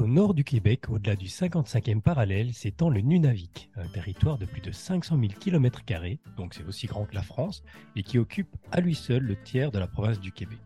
au nord du Québec, au-delà du 55e parallèle, s'étend le Nunavik, un territoire de plus de 500 000 km, donc c'est aussi grand que la France, et qui occupe à lui seul le tiers de la province du Québec.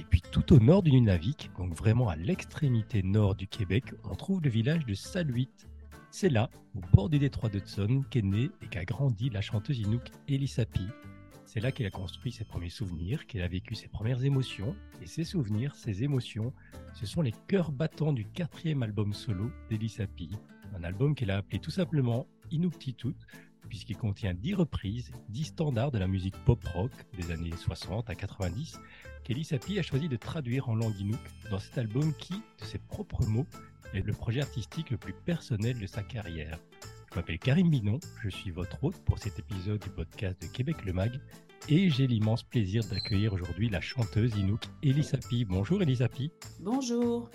Et puis tout au nord du Nunavik, donc vraiment à l'extrémité nord du Québec, on trouve le village de Saluit. C'est là, au bord du détroit d'Hudson, qu'est née et qu'a grandi la chanteuse Inuk Elisapi, c'est là qu'elle a construit ses premiers souvenirs, qu'elle a vécu ses premières émotions. Et ces souvenirs, ces émotions, ce sont les cœurs battants du quatrième album solo d'Elisapi. Un album qu'elle a appelé tout simplement Inuktitut, puisqu'il contient dix reprises, dix standards de la musique pop-rock des années 60 à 90, qu'Elisapi a choisi de traduire en langue Inuk dans cet album qui, de ses propres mots, est le projet artistique le plus personnel de sa carrière. Je m'appelle Karim Binon, je suis votre hôte pour cet épisode du podcast de Québec le Mag et j'ai l'immense plaisir d'accueillir aujourd'hui la chanteuse Inouk Elisapi. Bonjour Elisapi. Bonjour.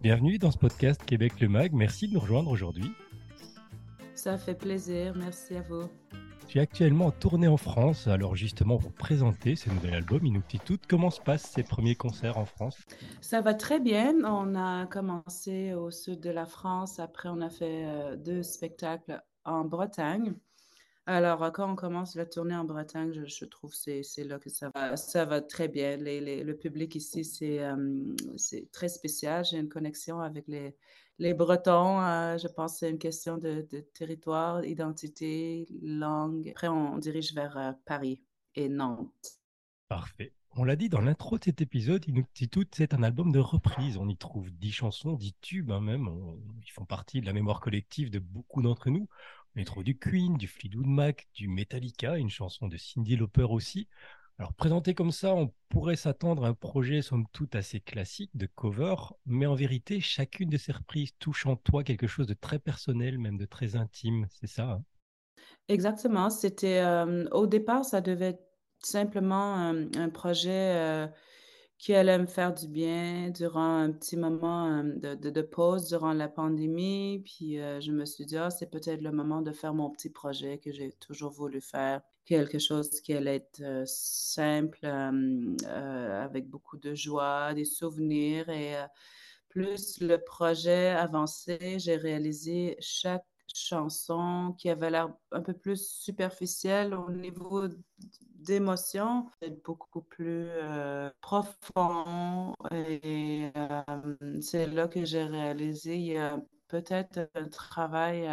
Bienvenue dans ce podcast Québec le Mag, merci de nous rejoindre aujourd'hui. Ça fait plaisir, merci à vous. Actuellement en tournée en France, alors justement pour présenter ce nouvel album Inuktitut, comment se passent ces premiers concerts en France? Ça va très bien, on a commencé au sud de la France, après on a fait euh, deux spectacles en Bretagne. Alors, quand on commence la tournée en Bretagne, je, trouve que c'est là que ça va, ça va très bien. le public ici, c'est euh, très spécial. J'ai une connexion avec les, les Bretons, euh, je pense que c'est une question de, territoire, identité, langue. Après, on, dirige vers euh, Paris et Nantes. Parfait. On l'a dit dans l'intro de cet épisode, Inuktitut, c'est un album de reprise. On y trouve dix chansons, dix tubes hein, même. ils font partie de la mémoire collective de beaucoup d'entre nous. On y trouve du Queen, du Fleetwood Mac, du Metallica, une chanson de Cindy Lauper aussi. Alors, présenté comme ça, on pourrait s'attendre à un projet, somme toute, assez classique de cover, mais en vérité, chacune de ces reprises touche en toi quelque chose de très personnel, même de très intime, c'est ça hein? Exactement. C'était, euh, au départ, ça devait être simplement euh, un projet euh, qui allait me faire du bien durant un petit moment de, de, pause durant la pandémie. Puis je me suis dit, ah, c'est peut-être le moment de faire mon petit projet que j'ai toujours voulu faire quelque chose qui allait être simple, avec beaucoup de joie, des souvenirs. Et plus le projet avançait, j'ai réalisé chaque chanson qui avait l'air un peu plus superficielle au niveau d'émotion, beaucoup plus profond. Et c'est là que j'ai réalisé, il y a peut-être un travail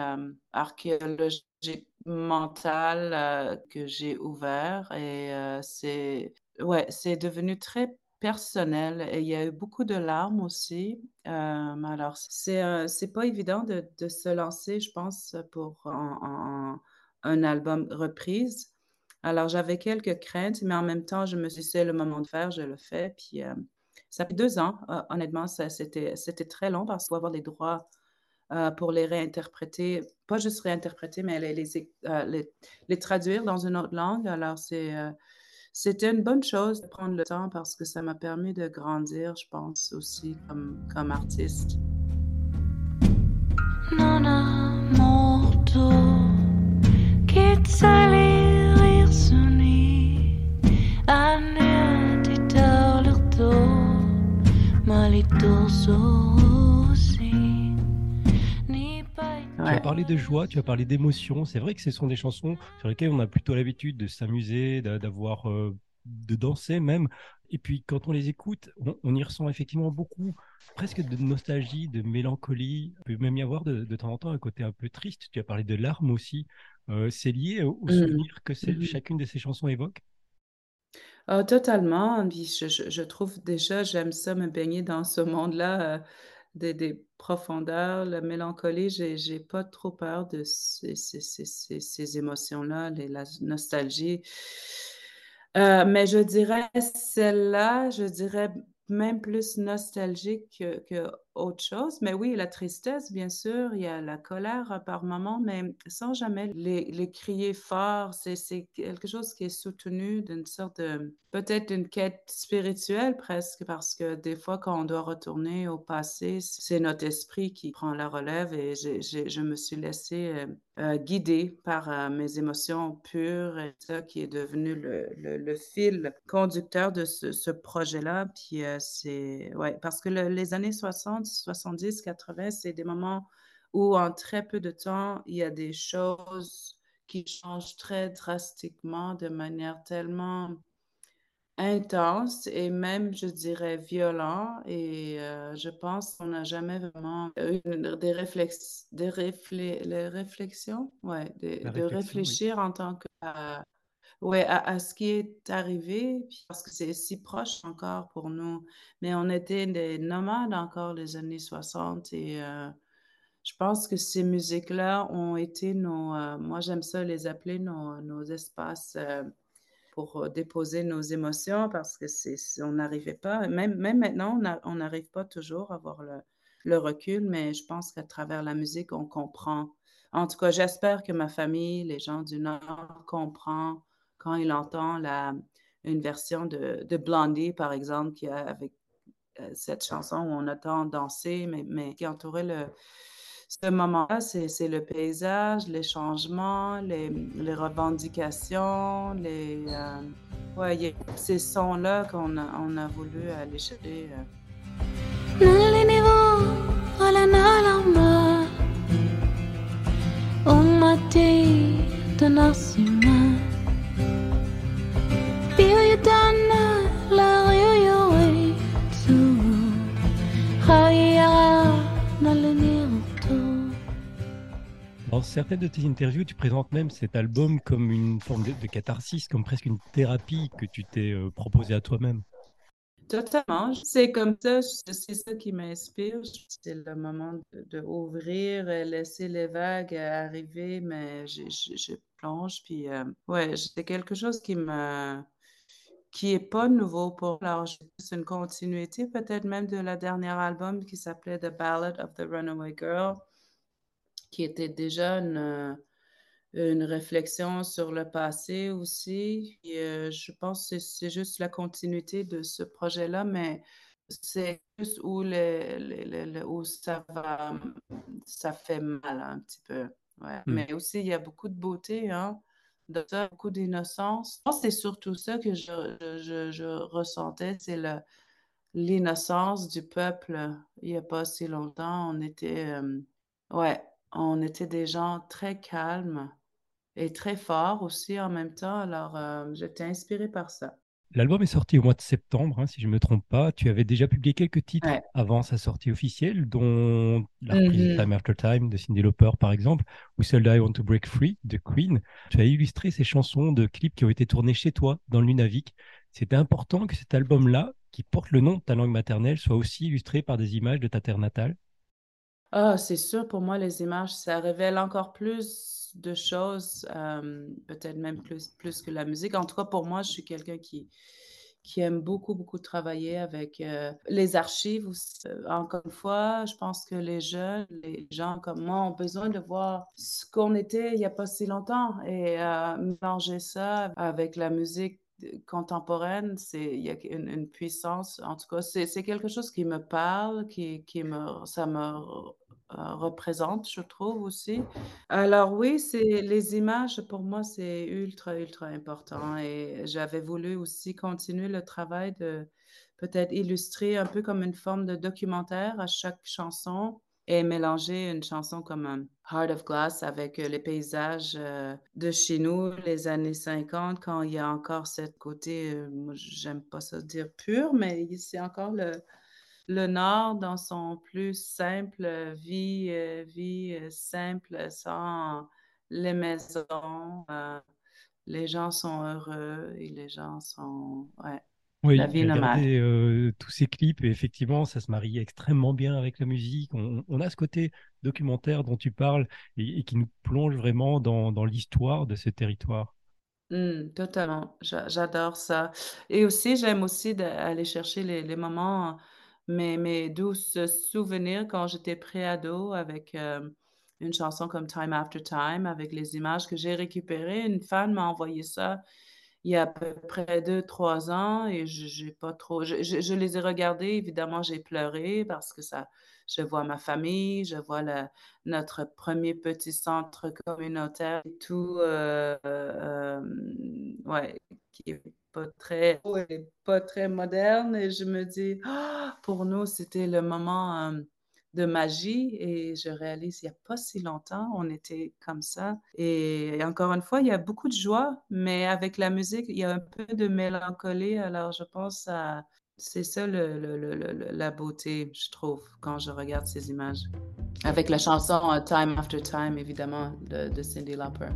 archéologique mental euh, que j'ai ouvert et euh, c'est ouais, c'est devenu très personnel et il y a eu beaucoup de larmes aussi. Euh, alors, c'est c'est pas évident de, de, se lancer, je pense, pour un, album reprise. Alors, j'avais quelques craintes, mais en même temps, je me suis dit, c'est le moment de faire, je le fais. Puis, ça fait deux ans, honnêtement, c'était très long parce qu'il faut avoir les droits euh, pour les réinterpréter, pas juste réinterpréter, mais les, euh, les, les, traduire dans une autre langue. Alors, c'est, euh, c'était une bonne chose de prendre le temps parce que ça m'a permis de grandir, je pense, aussi comme, comme artiste. Tu as parlé de joie, tu as parlé d'émotion. C'est vrai que ce sont des chansons sur lesquelles on a plutôt l'habitude de s'amuser, d'avoir, euh, de danser même. Et puis quand on les écoute, on, y ressent effectivement beaucoup, presque de nostalgie, de mélancolie. Il peut même y avoir de, temps en temps un côté un peu triste. Tu as parlé de larmes aussi. Euh, c'est lié au, mmh. souvenir que mmh. chacune de ces chansons évoque? Ah, totalement. je, trouve déjà, j'aime ça me baigner dans ce monde-là. Des, profondeurs, la mélancolie, j'ai, pas trop peur de ces, émotions-là, la nostalgie. Euh, mais je dirais, celle-là, je dirais même plus nostalgique que, que, autre chose. Mais oui, la tristesse, bien sûr, il y a la colère par moment, mais sans jamais les, crier fort. C'est, quelque chose qui est soutenu d'une sorte de, peut-être une quête spirituelle presque, parce que des fois, quand on doit retourner au passé, c'est notre esprit qui prend la relève et je me suis laissée euh, euh, guider par euh, mes émotions pures et ça qui est devenu le, fil conducteur de ce, projet-là. Puis c'est, ouais, parce que les années 60, 60, 70, 80, c'est des moments où en très peu de temps, il y a des choses qui changent très drastiquement de manière tellement intense et même, je dirais, violent. Et euh, je pense qu'on n'a jamais vraiment eu des, réflex des les réflexions, ouais, de réfléchir en tant que... ouais, à, ce qui est arrivé, parce que c'est si proche encore pour nous. Mais on était des nomades encore les années 60 et euh, je pense que ces musiques-là ont été nos, euh, moi j'aime ça les appeler nos, nos espaces pour euh, déposer nos émotions parce que c'est, on n'arrivait pas, même, même maintenant, on n'arrive pas toujours à avoir le, recul, mais je pense qu'à travers la musique, on comprend. En tout cas, j'espère que ma famille, les gens du Nord, comprennent quand ils entendent la, une version de, de Blondie, par exemple, qui a avec euh, cette chanson où on entend danser, mais, mais qui entourait le, ce moment-là, c'est le paysage, les changements, les, les revendications, les, euh, ouais, ces sons-là qu'on a, on a voulu aller chercher. Euh. Certaines de tes interviews, tu présentes même cet album comme une forme de, catharsis, comme presque une thérapie que tu t'es euh, proposé à toi-même. Totalement. C'est comme ça, c'est ça qui m'inspire. C'est le moment d'ouvrir, de, laisser les vagues arriver, mais je, plonge. Puis, euh, ouais, c'est quelque chose qui me qui est pas nouveau pour moi. C'est une continuité peut-être même de la dernière album qui s'appelait The Ballad of the Runaway Girl qui était déjà une, une réflexion sur le passé aussi. Et, euh, je pense que c'est juste la continuité de ce projet-là, mais c'est juste où, le, où ça, va, ça fait mal un petit peu. Ouais. Hmm. Mais aussi, il y a beaucoup de beauté, hein, ça, beaucoup d'innocence. Je pense que c'est surtout ça que je, je, je ressentais, c'est l'innocence du peuple. Il n'y a pas si longtemps, on était... Euh, ouais, on était des gens très calmes et très forts aussi en même temps. Alors, euh, j'étais inspirée par ça. L'album est sorti au mois de septembre, hein, si je ne me trompe pas. Tu avais déjà publié quelques titres avant sa sortie officielle, dont la reprise mm-hmm. Time After Time de Cyndi Lauper, par exemple, ou celle I Want to Break Free de Queen. Tu as illustré ces chansons de clips qui ont été tournés chez toi, dans le Nunavik. C'était important que cet album-là, qui porte le nom de ta langue maternelle, soit aussi illustré par des images de ta terre natale? Ah, c'est sûr, pour moi, les images, ça révèle encore plus de choses, euh, peut-être même plus, plus que la musique. En tout cas, pour moi, je suis quelqu'un qui, qui aime beaucoup, beaucoup travailler avec euh, les archives. Euh, encore une fois, je pense que les jeunes, les gens comme moi ont besoin de voir ce qu'on était il n'y a pas si longtemps et mélanger ça avec la musique contemporaine, c'est il y a une, une, puissance. En tout cas, c'est quelque chose qui me parle, qui, qui me ça me euh, représente, je trouve aussi. Alors oui, c'est les images pour moi, c'est ultra, ultra important et j'avais voulu aussi continuer le travail de peut-être illustrer un peu comme une forme de documentaire à chaque chanson et mélanger une chanson comme Heart of Glass avec euh, les paysages euh, de chez nous, les années 50, quand il y a encore cette côté, j'aime pas ça dire pur, mais c'est encore le, le Nord dans son plus simple vie, euh, vie euh, simple, sans les maisons. Euh, les gens sont heureux et les gens sont. Ouais. Oui, la vie nomade. tous ces clips et effectivement, ça se marie extrêmement bien avec la musique. On, a ce côté documentaire dont tu parles et, qui nous plonge vraiment dans, dans l'histoire de ce territoire. Mmh, totalement, j'adore ça. Et aussi, j'aime aussi d'aller chercher les, les moments mes, mes douces souvenirs quand j'étais préado avec euh, une chanson comme Time After Time, avec les images que j'ai récupérées. Une fan m'a envoyé ça il y a à peu près deux, trois ans et j'ai pas trop. Je, je, les ai regardées, évidemment, j'ai pleuré parce que ça, je vois ma famille, je vois notre premier petit centre communautaire et tout, euh, euh, ouais, pas très, pas très moderne. Et je me dis, ah, pour nous, c'était le moment, euh, de magie et je réalise il n'y a pas si longtemps, on était comme ça. Et, encore une fois, il y a beaucoup de joie, mais avec la musique, il y a un peu de mélancolie. Alors, je pense à... C'est ça le, la beauté, je trouve, quand je regarde ces images. Avec la chanson euh, Time After Time, évidemment, de, de Cindy Lauper.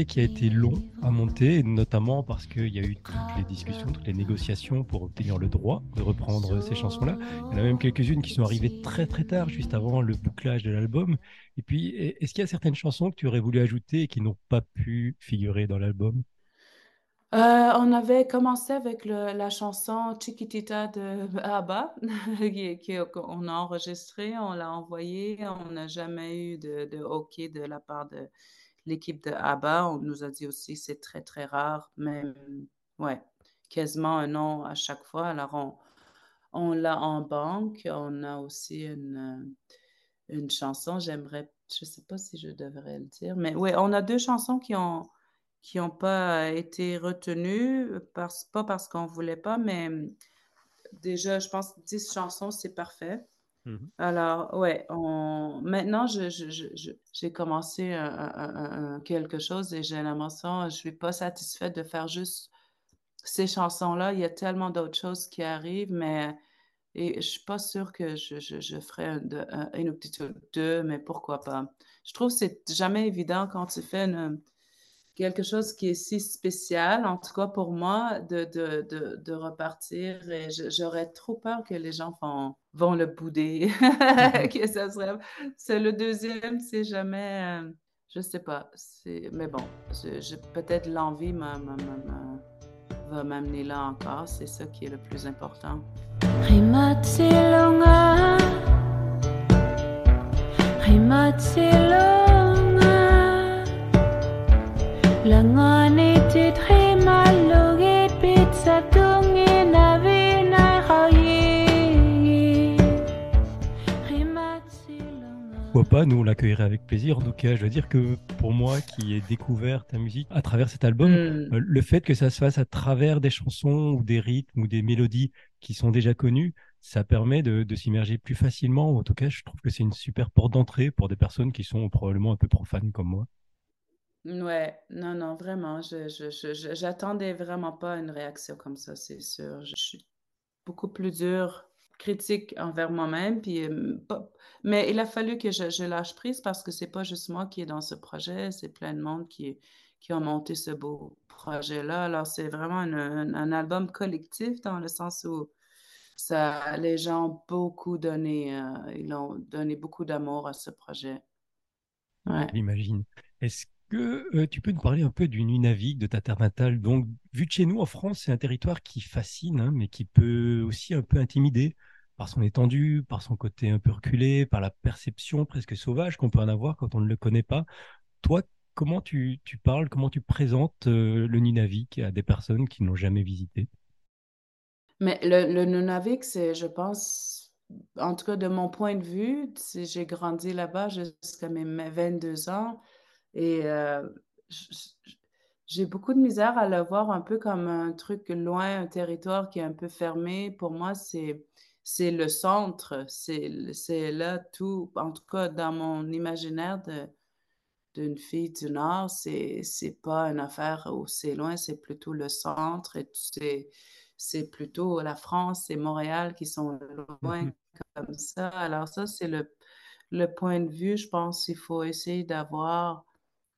Qui a été long à monter, notamment parce qu'il y a eu toutes les discussions, toutes les négociations pour obtenir le droit de reprendre ces chansons-là. Il y en a même quelques-unes qui sont arrivées très très tard, juste avant le bouclage de l'album. Et puis, est-ce qu'il y a certaines chansons que tu aurais voulu ajouter et qui n'ont pas pu figurer dans l'album? Euh, on avait commencé avec la chanson Chiquitita de ABBA, qu'on a enregistré, on l'a envoyé, on n'a jamais eu de, de OK de la part de, l'équipe de ABBA, on nous a dit aussi c'est très, très rare, même, ouais, quasiment un nom à chaque fois. Alors, on, on l'a en banque. On a aussi une, une chanson, j'aimerais, je ne sais pas si je devrais le dire, mais oui, on a deux chansons qui ont qui n'ont pas été retenues, parce, pas parce qu'on ne voulait pas, mais déjà, je pense 10 chansons, c'est parfait. Mhm. Alors, ouais, maintenant, j'ai commencé quelque chose et j'ai l'impression, je ne suis pas satisfaite de faire juste ces chansons-là. Il y a tellement d'autres choses qui arrivent, mais je ne suis pas sûre que je, je, ferai une petite deux, mais pourquoi pas. Je trouve que c'est jamais évident quand tu fais une, quelque chose qui est si spécial, en tout cas pour moi, de, de, de, de repartir. Et j'aurais trop peur que les gens vont, vont le bouder. que ça serait... C'est le deuxième, c'est jamais. Euh, je sais pas. Mais bon, peut-être l'envie va m'amener là encore. C'est ça qui est le plus important. Pourquoi pas, nous on l'accueillerait avec plaisir. En tout cas, je veux dire que pour moi qui ai découvert ta musique à travers cet album, mm. euh, le fait que ça se fasse à travers des chansons ou des rythmes ou des mélodies qui sont déjà connues, ça permet de, de s'immerger plus facilement. En tout cas, je trouve que c'est une super porte d'entrée pour des personnes qui sont probablement un peu profanes comme moi. Ouais, non, non, vraiment, je, je, j'attendais vraiment pas une réaction comme ça, c'est sûr. Je suis beaucoup plus dure, critique envers moi-même, puis, mais il a fallu que je, lâche prise parce que c'est pas juste moi qui est dans ce projet, c'est plein de monde qui, qui ont monté ce beau projet-là. Alors, c'est vraiment un, album collectif dans le sens où ça, les gens ont beaucoup donné, euh, ils ont donné beaucoup d'amour à ce projet. Ouais. J'imagine. Est-ce que euh, tu peux nous parler un peu du Nunavik, de ta terre natale? Donc, vu de chez nous, en France, c'est un territoire qui fascine, hein, mais qui peut aussi un peu intimider par son étendue, par son côté un peu reculé, par la perception presque sauvage qu'on peut en avoir quand on ne le connaît pas. Toi, comment tu, parles, comment tu présentes euh, le Nunavik à des personnes qui n'ont jamais visité? Mais le, le Nunavik, c'est, je pense, en tout cas de mon point de vue, j'ai grandi là-bas jusqu'à mes 22 ans. Et euh, j'ai beaucoup de misère à le voir un peu comme un truc loin, un territoire qui est un peu fermé. Pour moi, c'est c'est le centre, c'est là tout, en tout cas dans mon imaginaire d'une fille du Nord, c'est pas une affaire où c'est loin, c'est plutôt le centre et c'est plutôt la France et Montréal qui sont loin mmh comme ça. Alors ça, c'est le, le point de vue, je pense qu'il faut essayer d'avoir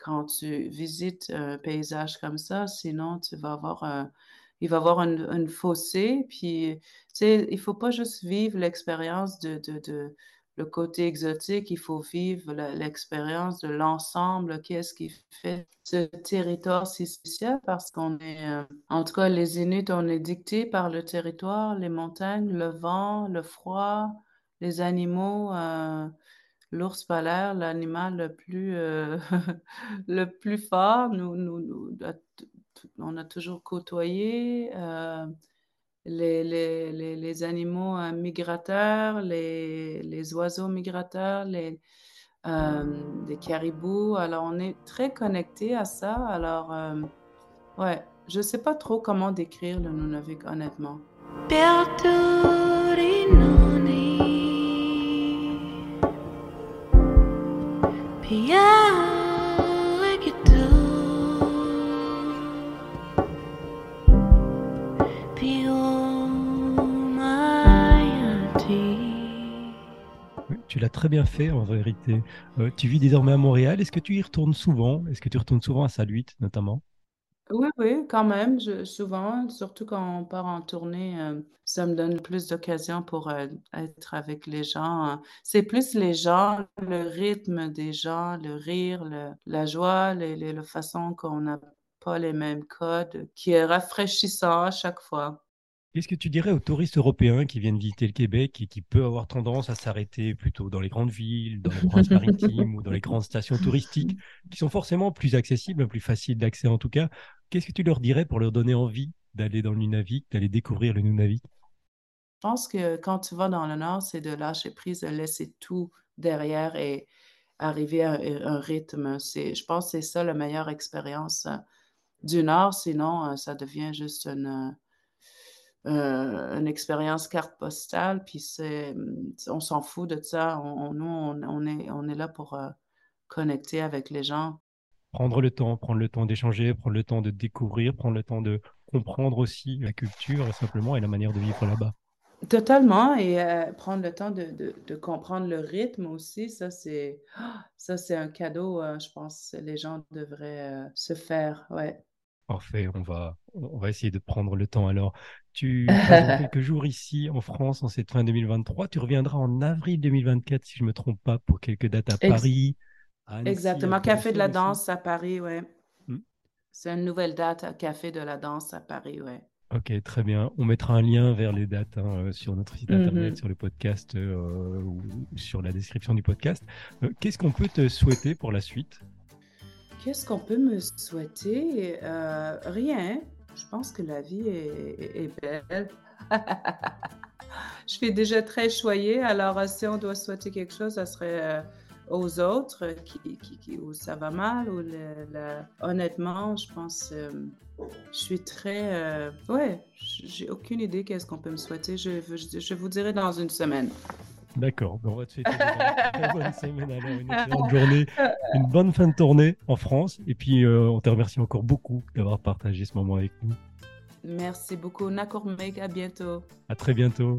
quand tu visites un paysage comme ça, sinon tu vas avoir il va avoir une, fossé. Puis, tu il faut pas juste vivre l'expérience de, de, le côté exotique, il faut vivre l'expérience de l'ensemble, qu'est-ce qui fait ce territoire si spécial, parce qu'on est, euh, en tout cas, les Inuits, on est dictés par le territoire, les montagnes, le vent, le froid, les animaux. Euh, L'ours polaire, l'animal le plus, euh, le plus fort, nous, on a toujours côtoyé. Euh, les, les, les, animaux euh, migrateurs, les, oiseaux migrateurs, les, des caribous. Alors, on est très connecté à ça. Alors, ouais, je sais pas trop comment décrire le Nunavik, honnêtement. Tu l'as très bien fait en vérité. Euh, tu vis désormais à Montréal. Est-ce que tu y retournes souvent? Est-ce que tu retournes souvent à Saluit notamment? Oui, oui, quand même, souvent, surtout quand on part en tournée, euh, ça me donne plus d'occasions pour euh, être avec les gens. hein. C'est plus les gens, le rythme des gens, le rire, la joie, la façon qu'on n'a pas les mêmes codes, qui est rafraîchissant à chaque fois. Qu'est-ce que tu dirais aux touristes européens qui viennent visiter le Québec et qui peuvent avoir tendance à s'arrêter plutôt dans les grandes villes, dans les provinces maritimes ou dans les grandes stations touristiques, qui sont forcément plus accessibles, plus faciles d'accès en tout cas. Qu'est-ce que tu leur dirais pour leur donner envie d'aller dans le Nunavik, d'aller découvrir le Nunavik? Je pense que quand tu vas dans le Nord, c'est de lâcher prise, de laisser tout derrière et arriver à un, rythme. Je pense que c'est ça la meilleure expérience euh, du Nord. Sinon, euh, ça devient juste une, euh, une expérience carte postale. Puis c'est, on s'en fout de ça. On, nous, on, est, là pour connecter avec les gens. Prendre le temps, prendre le temps d'échanger, prendre le temps de découvrir, prendre le temps de comprendre aussi la culture simplement et la manière de vivre là-bas. Totalement. Et euh, prendre le temps de, de- de comprendre le rythme aussi, ça c'est ah, ça c'est un cadeau, euh, je pense, les gens devraient euh, se faire. Ouais. Parfait, on va, on va essayer de prendre le temps alors. Tu passes quelques jours ici en France en cette fin 2023. Tu reviendras en avril 2024, si je ne me trompe pas, pour quelques dates à Paris, Annecy, exactement. Café de la aussi. danse à Paris, ouais. Hmm. C'est une nouvelle date à Café de la danse à Paris, ouais. Ok, très bien. On mettra un lien vers les dates hein, euh, sur notre site internet, Mhm. sur le podcast euh, ou sur la description du podcast. Euh, qu'est-ce qu'on peut te souhaiter pour la suite? Qu'est-ce qu'on peut me souhaiter? Euh, rien. Je pense que la vie est, est- belle. Je suis déjà très choyée, alors si on doit souhaiter quelque chose, ça serait aux autres qui, qui, qui- où ça va mal. Le- le- Honnêtement, je pense, euh, je suis très... euh, Ouais, j'ai aucune idée qu'est-ce qu'on peut me souhaiter. Je, je, je vous dirai dans une semaine. D'accord, on va te souhaiter une bonne semaine alors, une excellente journée, une bonne fin de tournée en France. Et puis, euh, on te remercie encore beaucoup d'avoir partagé ce moment avec nous. Merci beaucoup. Nakormek, à bientôt. À très bientôt.